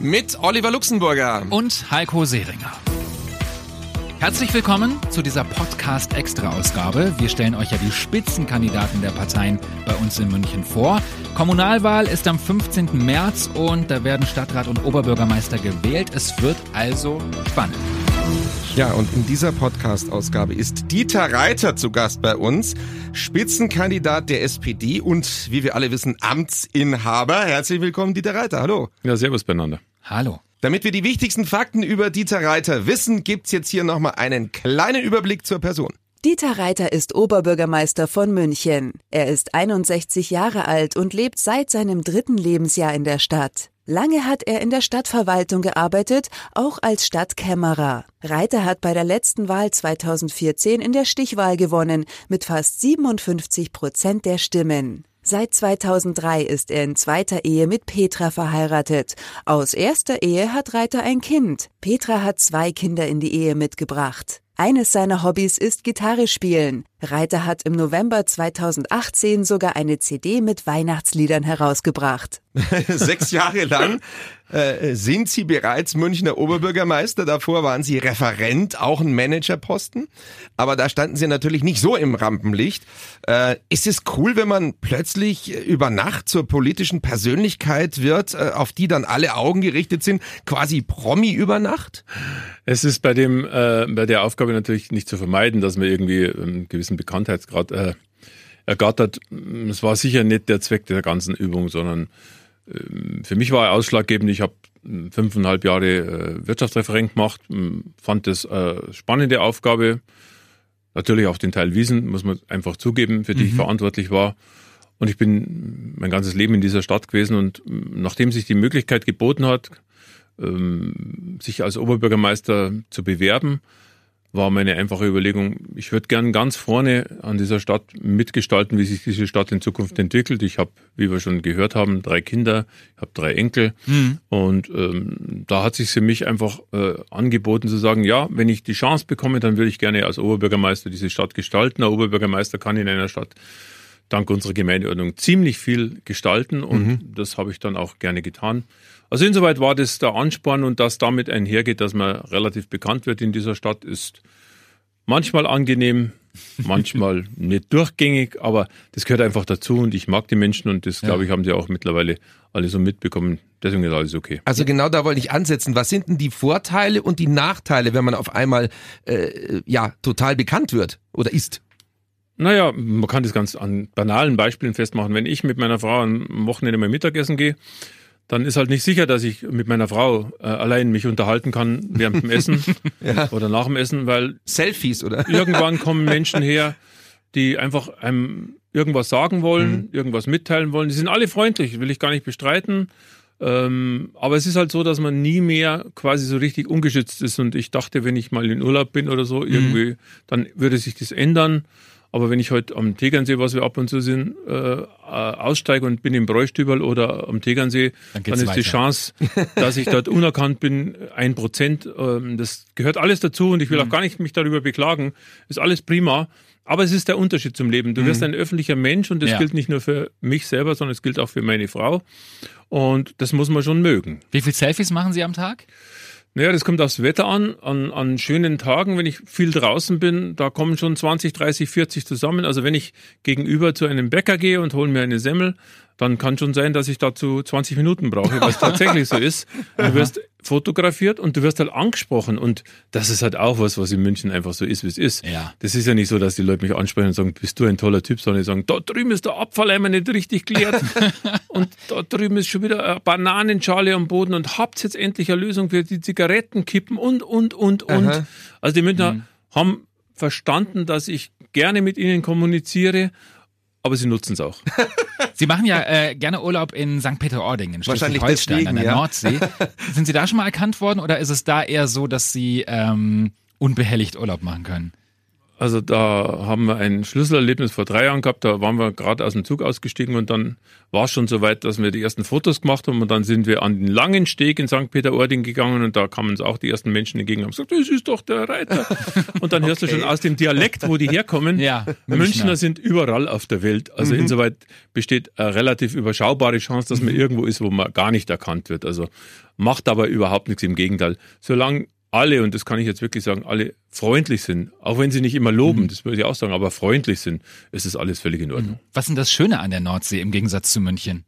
Mit Oliver Luxemburger. und Heiko Seringer. Herzlich willkommen zu dieser Podcast-Extra-Ausgabe. Wir stellen euch ja die Spitzenkandidaten der Parteien bei uns in München vor. Kommunalwahl ist am 15. März und da werden Stadtrat und Oberbürgermeister gewählt. Es wird also spannend. Ja, und in dieser Podcast-Ausgabe ist Dieter Reiter zu Gast bei uns, Spitzenkandidat der SPD und, wie wir alle wissen, Amtsinhaber. Herzlich willkommen, Dieter Reiter. Hallo. Ja, servus beieinander. Hallo. Damit wir die wichtigsten Fakten über Dieter Reiter wissen, gibt's jetzt hier nochmal einen kleinen Überblick zur Person. Dieter Reiter ist Oberbürgermeister von München. Er ist 61 Jahre alt und lebt seit seinem dritten Lebensjahr in der Stadt. Lange hat er in der Stadtverwaltung gearbeitet, auch als Stadtkämmerer. Reiter hat bei der letzten Wahl 2014 in der Stichwahl gewonnen, mit fast 57 Prozent der Stimmen. Seit 2003 ist er in zweiter Ehe mit Petra verheiratet. Aus erster Ehe hat Reiter ein Kind. Petra hat zwei Kinder in die Ehe mitgebracht. Eines seiner Hobbys ist Gitarre spielen. Reiter hat im November 2018 sogar eine CD mit Weihnachtsliedern herausgebracht. Sechs Jahre lang äh, sind Sie bereits Münchner Oberbürgermeister. Davor waren Sie Referent, auch ein Managerposten. Aber da standen Sie natürlich nicht so im Rampenlicht. Äh, ist es cool, wenn man plötzlich über Nacht zur politischen Persönlichkeit wird, äh, auf die dann alle Augen gerichtet sind, quasi Promi über Nacht? Es ist bei dem äh, bei der Aufgabe natürlich nicht zu vermeiden, dass man irgendwie einen gewissen Bekanntheitsgrad äh, ergattert. Es war sicher nicht der Zweck der ganzen Übung, sondern ähm, für mich war er ausschlaggebend. Ich habe fünfeinhalb Jahre äh, Wirtschaftsreferent gemacht, m, fand das äh, spannende Aufgabe. Natürlich auch den Teil Wiesen, muss man einfach zugeben, für die ich verantwortlich war. Und ich bin mein ganzes Leben in dieser Stadt gewesen und m, nachdem sich die Möglichkeit geboten hat, ähm, sich als Oberbürgermeister zu bewerben, war meine einfache Überlegung, ich würde gern ganz vorne an dieser Stadt mitgestalten, wie sich diese Stadt in Zukunft entwickelt. Ich habe, wie wir schon gehört haben, drei Kinder, ich habe drei Enkel und ähm, da hat sich für mich einfach äh, angeboten zu sagen, ja, wenn ich die Chance bekomme, dann würde ich gerne als Oberbürgermeister diese Stadt gestalten. Der Oberbürgermeister kann in einer Stadt dank unserer Gemeindeordnung ziemlich viel gestalten und das habe ich dann auch gerne getan. Also insoweit war das der Ansporn und dass damit einhergeht, dass man relativ bekannt wird in dieser Stadt, ist manchmal angenehm, manchmal nicht durchgängig, aber das gehört einfach dazu und ich mag die Menschen und das, glaube ich, haben sie auch mittlerweile alle so mitbekommen. Deswegen ist alles okay. Also genau da wollte ich ansetzen. Was sind denn die Vorteile und die Nachteile, wenn man auf einmal äh, ja total bekannt wird oder ist? Naja, man kann das ganz an banalen Beispielen festmachen. Wenn ich mit meiner Frau am Wochenende mal Mittagessen gehe, dann ist halt nicht sicher, dass ich mit meiner Frau äh, allein mich unterhalten kann während dem Essen oder nach dem Essen, weil Selfies oder? irgendwann kommen Menschen her, die einfach einem irgendwas sagen wollen, irgendwas mitteilen wollen. Die sind alle freundlich, will ich gar nicht bestreiten. Ähm, aber es ist halt so, dass man nie mehr quasi so richtig ungeschützt ist. Und ich dachte, wenn ich mal in Urlaub bin oder so, irgendwie, dann würde sich das ändern. Aber wenn ich heute am Tegernsee, was wir ab und zu sind, äh, äh, aussteige und bin im Bräustüberl oder am Tegernsee, Dann dann, ist die weiter. Chance, dass ich dort unerkannt bin, ein Prozent. Ähm, das gehört alles dazu und ich will auch gar nicht mich darüber beklagen. Ist alles prima. Aber es ist der Unterschied zum Leben. Du wirst ein öffentlicher Mensch und das Ja. gilt nicht nur für mich selber, sondern es gilt auch für meine Frau. Und das muss man schon mögen. Wie viele Selfies machen Sie am Tag? Naja, das kommt aufs Wetter an. an. An schönen Tagen, wenn ich viel draußen bin, da kommen schon 20, 30, 40 zusammen. Also wenn ich gegenüber zu einem Bäcker gehe und hole mir eine Semmel, dann kann schon sein, dass ich dazu 20 Minuten brauche, was tatsächlich so ist. Du wirst fotografiert und du wirst halt angesprochen. Und das ist halt auch was, was in München einfach so ist, wie es ist. Ja. Das ist ja nicht so, dass die Leute mich ansprechen und sagen, bist du ein toller Typ, sondern die sagen, da drüben ist der Abfalleimer nicht richtig geleert und da drüben ist schon wieder eine Bananenschale am Boden und habt jetzt endlich eine Lösung für die Zigarettenkippen und, und, und, und. Aha. Also die Münchner haben verstanden, dass ich gerne mit ihnen kommuniziere, aber sie nutzen es auch. Sie machen ja äh, gerne Urlaub in St. Peter-Ording in Schleswig-Holstein an der ja. Nordsee. Sind Sie da schon mal erkannt worden oder ist es da eher so, dass Sie ähm, unbehelligt Urlaub machen können? Also da haben wir ein Schlüsselerlebnis vor drei Jahren gehabt. Da waren wir gerade aus dem Zug ausgestiegen und dann war es schon so weit, dass wir die ersten Fotos gemacht haben und dann sind wir an den langen Steg in St. Peter-Ording gegangen und da kamen uns auch die ersten Menschen entgegen und haben gesagt, das ist doch der Reiter. Und dann hörst du schon aus dem Dialekt, wo die herkommen. Ja, Münchner Münchner. sind überall auf der Welt. Also insoweit besteht eine relativ überschaubare Chance, dass man irgendwo ist, wo man gar nicht erkannt wird. Also macht aber überhaupt nichts. Im Gegenteil. Solange alle, und das kann ich jetzt wirklich sagen, alle freundlich sind, auch wenn sie nicht immer loben, das würde ich auch sagen, aber freundlich sind, ist es alles völlig in Ordnung. Was ist denn das Schöne an der Nordsee im Gegensatz zu München?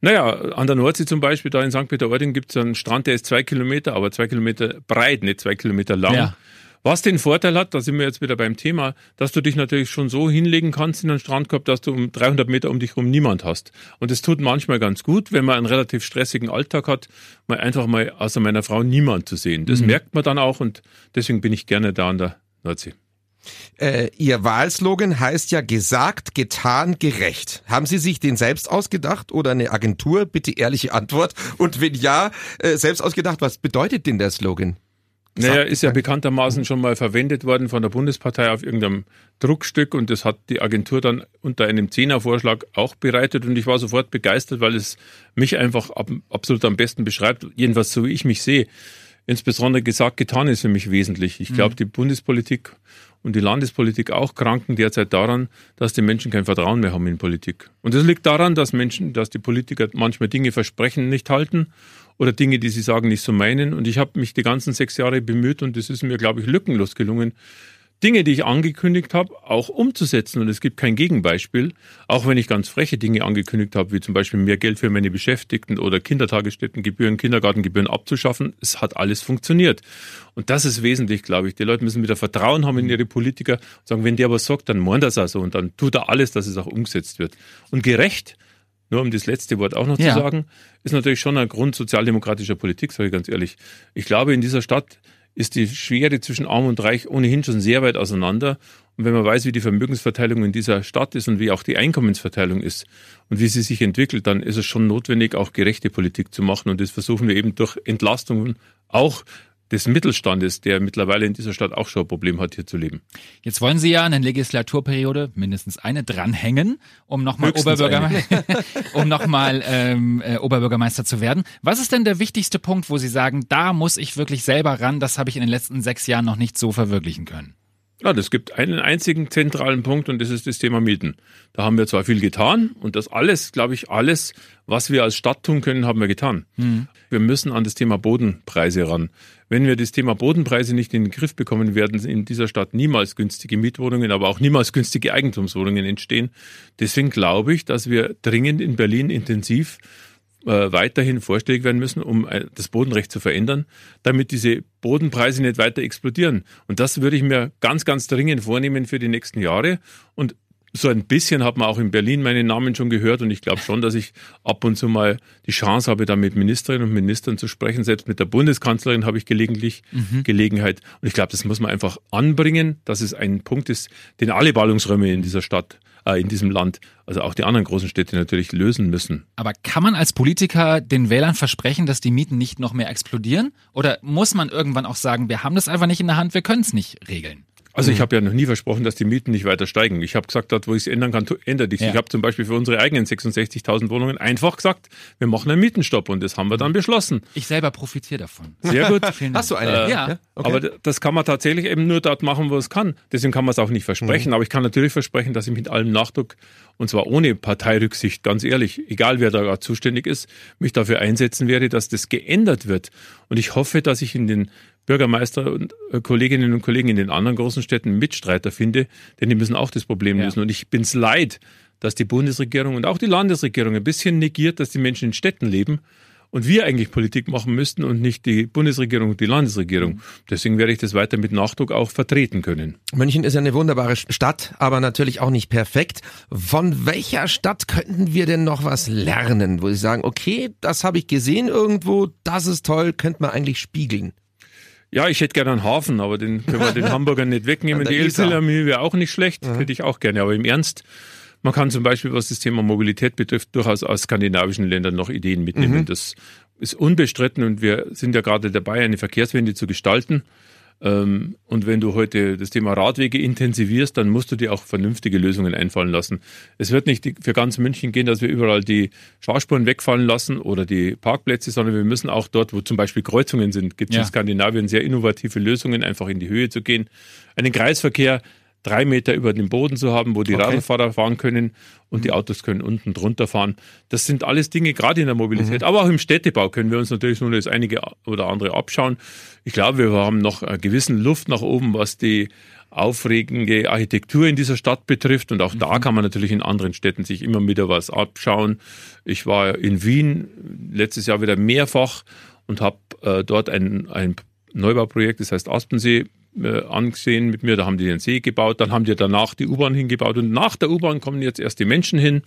Naja, an der Nordsee zum Beispiel, da in St. Peter-Ording gibt es einen Strand, der ist zwei Kilometer, aber zwei Kilometer breit, nicht zwei Kilometer lang. Ja. Was den Vorteil hat, da sind wir jetzt wieder beim Thema, dass du dich natürlich schon so hinlegen kannst in einen Strandkorb, dass du um 300 Meter um dich herum niemand hast. Und es tut manchmal ganz gut, wenn man einen relativ stressigen Alltag hat, mal einfach mal außer meiner Frau niemand zu sehen. Das merkt man dann auch und deswegen bin ich gerne da an der Nordsee. Äh, Ihr Wahlslogan heißt ja gesagt, getan, gerecht. Haben Sie sich den selbst ausgedacht oder eine Agentur? Bitte ehrliche Antwort. Und wenn ja, äh, selbst ausgedacht, was bedeutet denn der Slogan? Naja, ist ja bekanntermaßen schon mal verwendet worden von der Bundespartei auf irgendeinem Druckstück und das hat die Agentur dann unter einem Zehnervorschlag auch bereitet und ich war sofort begeistert, weil es mich einfach ab, absolut am besten beschreibt, jedenfalls so wie ich mich sehe. Insbesondere gesagt, getan ist für mich wesentlich. Ich glaube, die Bundespolitik und die Landespolitik auch kranken derzeit daran, dass die Menschen kein Vertrauen mehr haben in Politik. Und das liegt daran, dass Menschen, dass die Politiker manchmal Dinge versprechen, nicht halten oder Dinge, die sie sagen, nicht so meinen. Und ich habe mich die ganzen sechs Jahre bemüht und es ist mir, glaube ich, lückenlos gelungen, Dinge, die ich angekündigt habe, auch umzusetzen. Und es gibt kein Gegenbeispiel, auch wenn ich ganz freche Dinge angekündigt habe, wie zum Beispiel mehr Geld für meine Beschäftigten oder Kindertagesstättengebühren, Kindergartengebühren abzuschaffen. Es hat alles funktioniert. Und das ist wesentlich, glaube ich. Die Leute müssen wieder Vertrauen haben in ihre Politiker und sagen, wenn der was sagt, dann meint es auch so und dann tut er alles, dass es auch umgesetzt wird. Und gerecht, nur um das letzte Wort auch noch Ja. zu sagen, ist natürlich schon ein Grund sozialdemokratischer Politik, sage ich ganz ehrlich. Ich glaube, in dieser Stadt ist die Schere zwischen Arm und Reich ohnehin schon sehr weit auseinander. Und wenn man weiß, wie die Vermögensverteilung in dieser Stadt ist und wie auch die Einkommensverteilung ist und wie sie sich entwickelt, dann ist es schon notwendig, auch gerechte Politik zu machen. Und das versuchen wir eben durch Entlastungen auch des Mittelstandes, der mittlerweile in dieser Stadt auch schon ein Problem hat, hier zu leben. Jetzt wollen Sie ja eine Legislaturperiode, mindestens eine, dranhängen, um nochmal Oberbürgermeister, um noch mal, ähm, äh, Oberbürgermeister zu werden. Was ist denn der wichtigste Punkt, wo Sie sagen, da muss ich wirklich selber ran, das habe ich in den letzten sechs Jahren noch nicht so verwirklichen können? Ja, das gibt einen einzigen zentralen Punkt und das ist das Thema Mieten. Da haben wir zwar viel getan und das alles, glaube ich, alles, was wir als Stadt tun können, haben wir getan. Wir müssen an das Thema Bodenpreise ran. Wenn wir das Thema Bodenpreise nicht in den Griff bekommen, werden in dieser Stadt niemals günstige Mietwohnungen, aber auch niemals günstige Eigentumswohnungen entstehen. Deswegen glaube ich, dass wir dringend in Berlin intensiv äh, weiterhin vorstellig werden müssen, um äh, das Bodenrecht zu verändern, damit diese Bodenpreise nicht weiter explodieren. Und das würde ich mir ganz, ganz dringend vornehmen für die nächsten Jahre. Und so ein bisschen hat man auch in Berlin meinen Namen schon gehört und ich glaube schon, dass ich ab und zu mal die Chance habe, da mit Ministerinnen und Ministern zu sprechen. Selbst mit der Bundeskanzlerin habe ich gelegentlich Gelegenheit. Und ich glaube, das muss man einfach anbringen, dass es ein Punkt ist, den alle Ballungsräume in dieser Stadt, äh, in diesem Land, also auch die anderen großen Städte natürlich lösen müssen. Aber kann man als Politiker den Wählern versprechen, dass die Mieten nicht noch mehr explodieren? Oder muss man irgendwann auch sagen, wir haben das einfach nicht in der Hand, wir können es nicht regeln? Also ich habe ja noch nie versprochen, dass die Mieten nicht weiter steigen. Ich habe gesagt, dort, wo ich es ändern kann, ändere ich Ja. Ich habe zum Beispiel für unsere eigenen 66.000 Wohnungen einfach gesagt, wir machen einen Mietenstopp und das haben wir dann beschlossen. Ich selber profitiere davon. Sehr gut. Hast du eine? Äh, Ja. Okay. Aber das kann man tatsächlich eben nur dort machen, wo es kann. Deswegen kann man es auch nicht versprechen. Aber ich kann natürlich versprechen, dass ich mit allem Nachdruck, und zwar ohne Parteirücksicht, ganz ehrlich, egal wer da gerade zuständig ist, mich dafür einsetzen werde, dass das geändert wird. Und ich hoffe, dass ich in den Bürgermeister und äh, Kolleginnen und Kollegen in den anderen großen Städten Mitstreiter finde, denn die müssen auch das Problem Ja. lösen. Und ich bin's leid, dass die Bundesregierung und auch die Landesregierung ein bisschen negiert, dass die Menschen in Städten leben und wir eigentlich Politik machen müssten und nicht die Bundesregierung und die Landesregierung. Deswegen werde ich das weiter mit Nachdruck auch vertreten können. München ist ja eine wunderbare Stadt, aber natürlich auch nicht perfekt. Von welcher Stadt könnten wir denn noch was lernen, wo Sie sagen, okay, das habe ich gesehen irgendwo, das ist toll, könnte man eigentlich spiegeln? Ja, ich hätte gerne einen Hafen, aber den können wir den Hamburgern nicht wegnehmen. Die. Elbphilharmonie wäre auch nicht schlecht, hätte ich auch gerne. Aber im Ernst, Man kann zum Beispiel, was das Thema Mobilität betrifft, durchaus aus skandinavischen Ländern noch Ideen mitnehmen. Mhm. Das ist unbestritten und wir sind ja gerade dabei, eine Verkehrswende zu gestalten. Ähm, und wenn du heute das Thema Radwege intensivierst, dann musst du dir auch vernünftige Lösungen einfallen lassen. Es wird nicht für ganz München gehen, dass wir überall die Fahrspuren wegfallen lassen oder die Parkplätze, sondern wir müssen auch dort, wo zum Beispiel Kreuzungen sind, gibt es ja. in Skandinavien sehr innovative Lösungen, einfach in die Höhe zu gehen. Einen Kreisverkehr drei Meter über dem Boden zu haben, wo die okay. Radfahrer fahren können und die Autos können unten drunter fahren. Das sind alles Dinge, gerade in der Mobilität, mhm. aber auch im Städtebau können wir uns natürlich nur das einige oder andere abschauen. Ich glaube, wir haben noch eine gewisse Luft nach oben, was die aufregende Architektur in dieser Stadt betrifft. Und auch mhm. da kann man natürlich in anderen Städten sich immer wieder was abschauen. Ich war in Wien letztes Jahr wieder mehrfach und habe äh, dort ein, ein Neubauprojekt, das heißt Aspensee, äh, angesehen mit mir. Da haben die den See gebaut, dann haben die danach die U-Bahn hingebaut und nach der U-Bahn kommen jetzt erst die Menschen hin.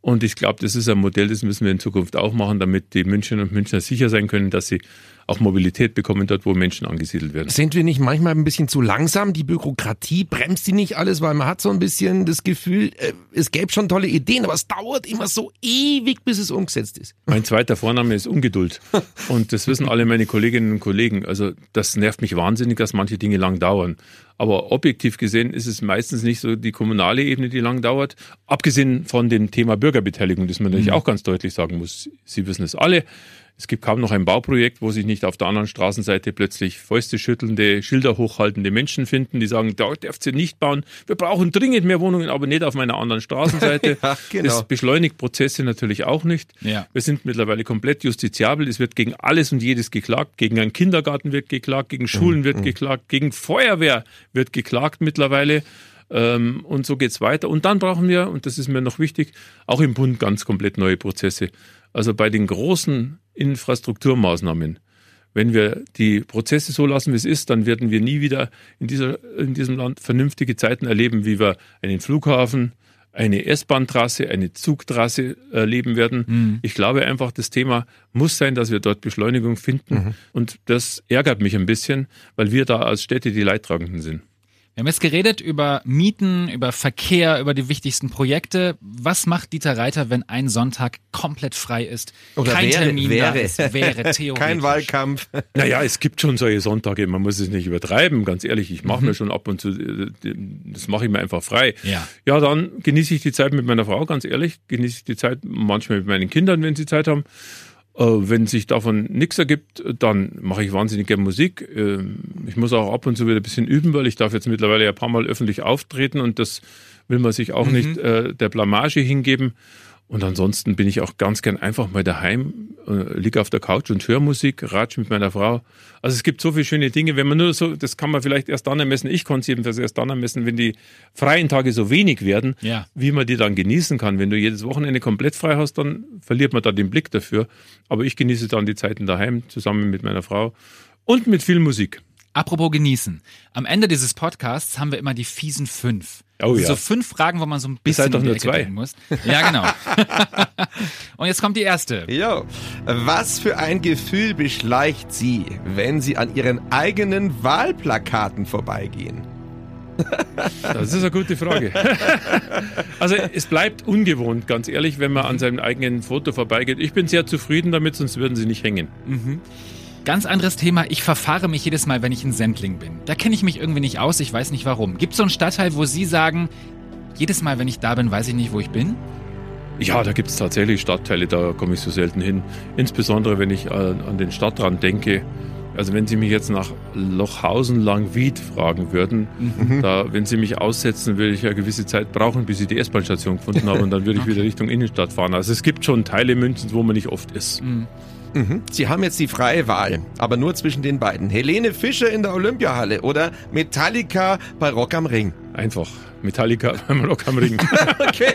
Und ich glaube, das ist ein Modell, das müssen wir in Zukunft auch machen, damit die Münchner und Münchner sicher sein können, dass sie auch Mobilität bekommen dort, wo Menschen angesiedelt werden. Sind wir nicht manchmal ein bisschen zu langsam? Die Bürokratie bremst die nicht alles, weil man hat so ein bisschen das Gefühl, äh, es gäbe schon tolle Ideen, aber es dauert immer so ewig, bis es umgesetzt ist. Mein zweiter Vorname ist Ungeduld. Und das wissen alle meine Kolleginnen und Kollegen. Also das nervt mich wahnsinnig, dass manche Dinge lang dauern. Aber objektiv gesehen ist es meistens nicht so die kommunale Ebene, die lang dauert. Abgesehen von dem Thema Bürgerbeteiligung, das man natürlich mhm. auch ganz deutlich sagen muss. Sie wissen es alle. Es gibt kaum noch ein Bauprojekt, wo sich nicht auf der anderen Straßenseite plötzlich fäuste schüttelnde, Schilder hochhaltende Menschen finden, die sagen, da dürft ihr nicht bauen. Wir brauchen dringend mehr Wohnungen, aber nicht auf meiner anderen Straßenseite. ja, genau. Das beschleunigt Prozesse natürlich auch nicht. Ja. Wir sind mittlerweile komplett justiziabel. Es wird gegen alles und jedes geklagt. Gegen einen Kindergarten wird geklagt, gegen Schulen mhm. wird mhm. geklagt, gegen Feuerwehr wird geklagt mittlerweile. Ähm, und so geht's weiter. Und dann brauchen wir, und das ist mir noch wichtig, auch im Bund ganz komplett neue Prozesse. Also bei den großen Infrastrukturmaßnahmen, wenn wir die Prozesse so lassen, wie es ist, dann werden wir nie wieder in, dieser, in diesem Land vernünftige Zeiten erleben, wie wir einen Flughafen, eine S-Bahn-Trasse, eine Zugtrasse erleben werden. Mhm. Ich glaube einfach, das Thema muss sein, dass wir dort Beschleunigung finden. Mhm. Und das ärgert mich ein bisschen, weil wir da als Städte die Leidtragenden sind. Wir haben jetzt geredet über Mieten, über Verkehr, über die wichtigsten Projekte. Was macht Dieter Reiter, wenn ein Sonntag komplett frei ist? Oder Kein wäre, Termin wäre. da ist, wäre theoretisch. Kein Wahlkampf. Naja, es gibt schon solche Sonntage, man muss es nicht übertreiben, ganz ehrlich. Ich mache mhm. mir schon ab und zu, äh, das mache ich mir einfach frei. Ja. ja, dann genieße ich die Zeit mit meiner Frau, ganz ehrlich. Genieße ich die Zeit manchmal mit meinen Kindern, wenn sie Zeit haben. Äh, wenn sich davon nichts ergibt, dann mache ich wahnsinnig gerne Musik. Ähm, ich muss auch ab und zu wieder ein bisschen üben, weil ich darf jetzt mittlerweile ja ein paar Mal öffentlich auftreten und das will man sich auch mhm. nicht äh, der Blamage hingeben. Und ansonsten bin ich auch ganz gern einfach mal daheim, äh, liege auf der Couch und höre Musik, ratsch mit meiner Frau. Also es gibt so viele schöne Dinge, wenn man nur so, das kann man vielleicht erst dann ermessen, ich konnte es jedenfalls erst dann ermessen, wenn die freien Tage so wenig werden, ja. wie man die dann genießen kann. Wenn du jedes Wochenende komplett frei hast, dann verliert man da den Blick dafür. Aber ich genieße dann die Zeiten daheim zusammen mit meiner Frau und mit viel Musik. Apropos genießen. Am Ende dieses Podcasts haben wir immer die fiesen fünf. Oh ja. So fünf Fragen, wo man so ein bisschen doch nur zwei. muss. Ja, genau. Und jetzt kommt die erste. Jo. Was für ein Gefühl beschleicht Sie, wenn Sie an Ihren eigenen Wahlplakaten vorbeigehen? Das ist eine gute Frage. Also es bleibt ungewohnt, ganz ehrlich, wenn man an seinem eigenen Foto vorbeigeht. Ich bin sehr zufrieden damit, sonst würden sie nicht hängen. Mhm. Ganz anderes Thema, ich verfahre mich jedes Mal, wenn ich in Sendling bin. Da kenne ich mich irgendwie nicht aus, ich weiß nicht warum. Gibt es so einen Stadtteil, wo Sie sagen, jedes Mal, wenn ich da bin, weiß ich nicht, wo ich bin? Ja, da gibt es tatsächlich Stadtteile, da komme ich so selten hin. Insbesondere, wenn ich äh, an den Stadtrand denke. Also wenn Sie mich jetzt nach Lochhausen Langwied fragen würden, mhm. da, wenn Sie mich aussetzen, würde ich ja gewisse Zeit brauchen, bis ich die S-Bahn-Station gefunden habe und dann würde ich okay. wieder Richtung Innenstadt fahren. Also es gibt schon Teile Münchens, wo man nicht oft ist. Mhm. Mhm. Sie haben jetzt die freie Wahl, aber nur zwischen den beiden. Helene Fischer in der Olympiahalle oder Metallica bei Rock am Ring. Einfach. Metallica beim Rock am Ring. okay.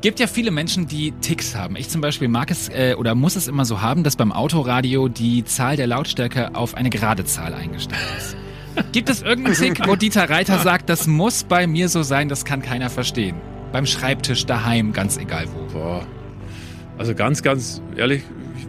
Gibt ja viele Menschen, die Ticks haben. Ich zum Beispiel mag es äh, oder muss es immer so haben, dass beim Autoradio die Zahl der Lautstärke auf eine gerade Zahl eingestellt ist. Gibt es irgendeinen Tick, wo Dieter Reiter sagt, das muss bei mir so sein, das kann keiner verstehen? Beim Schreibtisch, daheim, ganz egal wo. Boah. Also ganz, ganz ehrlich,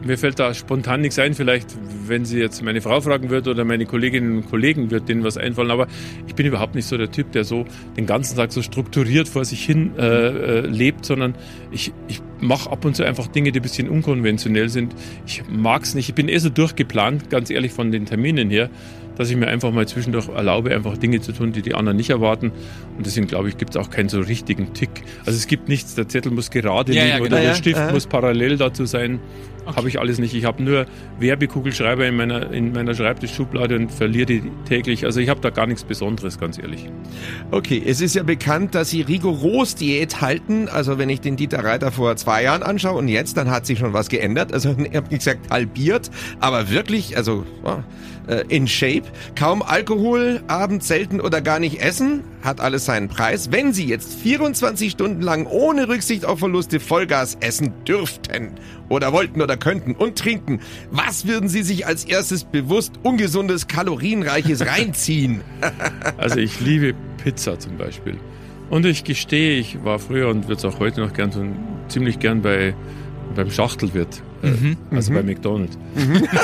mir fällt da spontan nichts ein. Vielleicht, wenn Sie jetzt meine Frau fragen wird oder meine Kolleginnen und Kollegen, wird denen was einfallen. Aber ich bin überhaupt nicht so der Typ, der so den ganzen Tag so strukturiert vor sich hin äh, äh, lebt, sondern ich, ich mache ab und zu einfach Dinge, die ein bisschen unkonventionell sind. Ich mag es nicht. Ich bin eh so durchgeplant, ganz ehrlich, von den Terminen her dass ich mir einfach mal zwischendurch erlaube, einfach Dinge zu tun, die die anderen nicht erwarten. Und deswegen glaube ich, gibt es auch keinen so richtigen Tick. Also es gibt nichts, der Zettel muss gerade Ja, liegen ja, oder genau. der Ja, Stift ja. muss parallel dazu sein. Habe ich alles nicht. Ich habe nur Werbekugelschreiber in meiner, in meiner Schreibtischschublade und verliere die täglich. Also ich habe da gar nichts Besonderes, ganz ehrlich. Okay, es ist ja bekannt, dass Sie rigoros Diät halten. Also wenn ich den Dieter Reiter vor zwei Jahren anschaue und jetzt, dann hat sich schon was geändert. Also er hat gesagt halbiert, aber wirklich, also ja, äh, in Shape. Kaum Alkohol, abends selten oder gar nicht essen, hat alles seinen Preis. Wenn Sie jetzt 24 Stunden lang ohne Rücksicht auf Verluste Vollgas essen dürften oder wollten oder könnten und trinken, was würden Sie sich als erstes bewusst ungesundes, kalorienreiches reinziehen? Also ich liebe Pizza zum Beispiel. Und ich gestehe, ich war früher und würde es auch heute noch gern tun, ziemlich gern bei beim Schachtelwirt, äh, also bei McDonald's.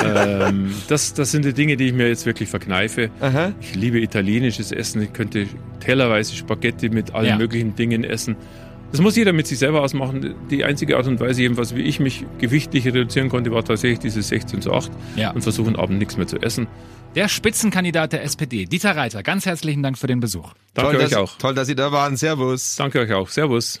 ähm, das, das sind die Dinge, die ich mir jetzt wirklich verkneife. Aha. Ich liebe italienisches Essen. Ich könnte tellerweise Spaghetti mit allen Ja. möglichen Dingen essen. Das muss jeder mit sich selber ausmachen. Die einzige Art und Weise, jedenfalls, wie ich mich gewichtlich reduzieren konnte, war tatsächlich dieses 16 zu 8 Ja. und versuchen, abend nichts mehr zu essen. Der Spitzenkandidat der SPD, Dieter Reiter, ganz herzlichen Dank für den Besuch. Danke toll, euch dass, auch. Toll, dass Sie da waren. Servus. Danke euch auch. Servus.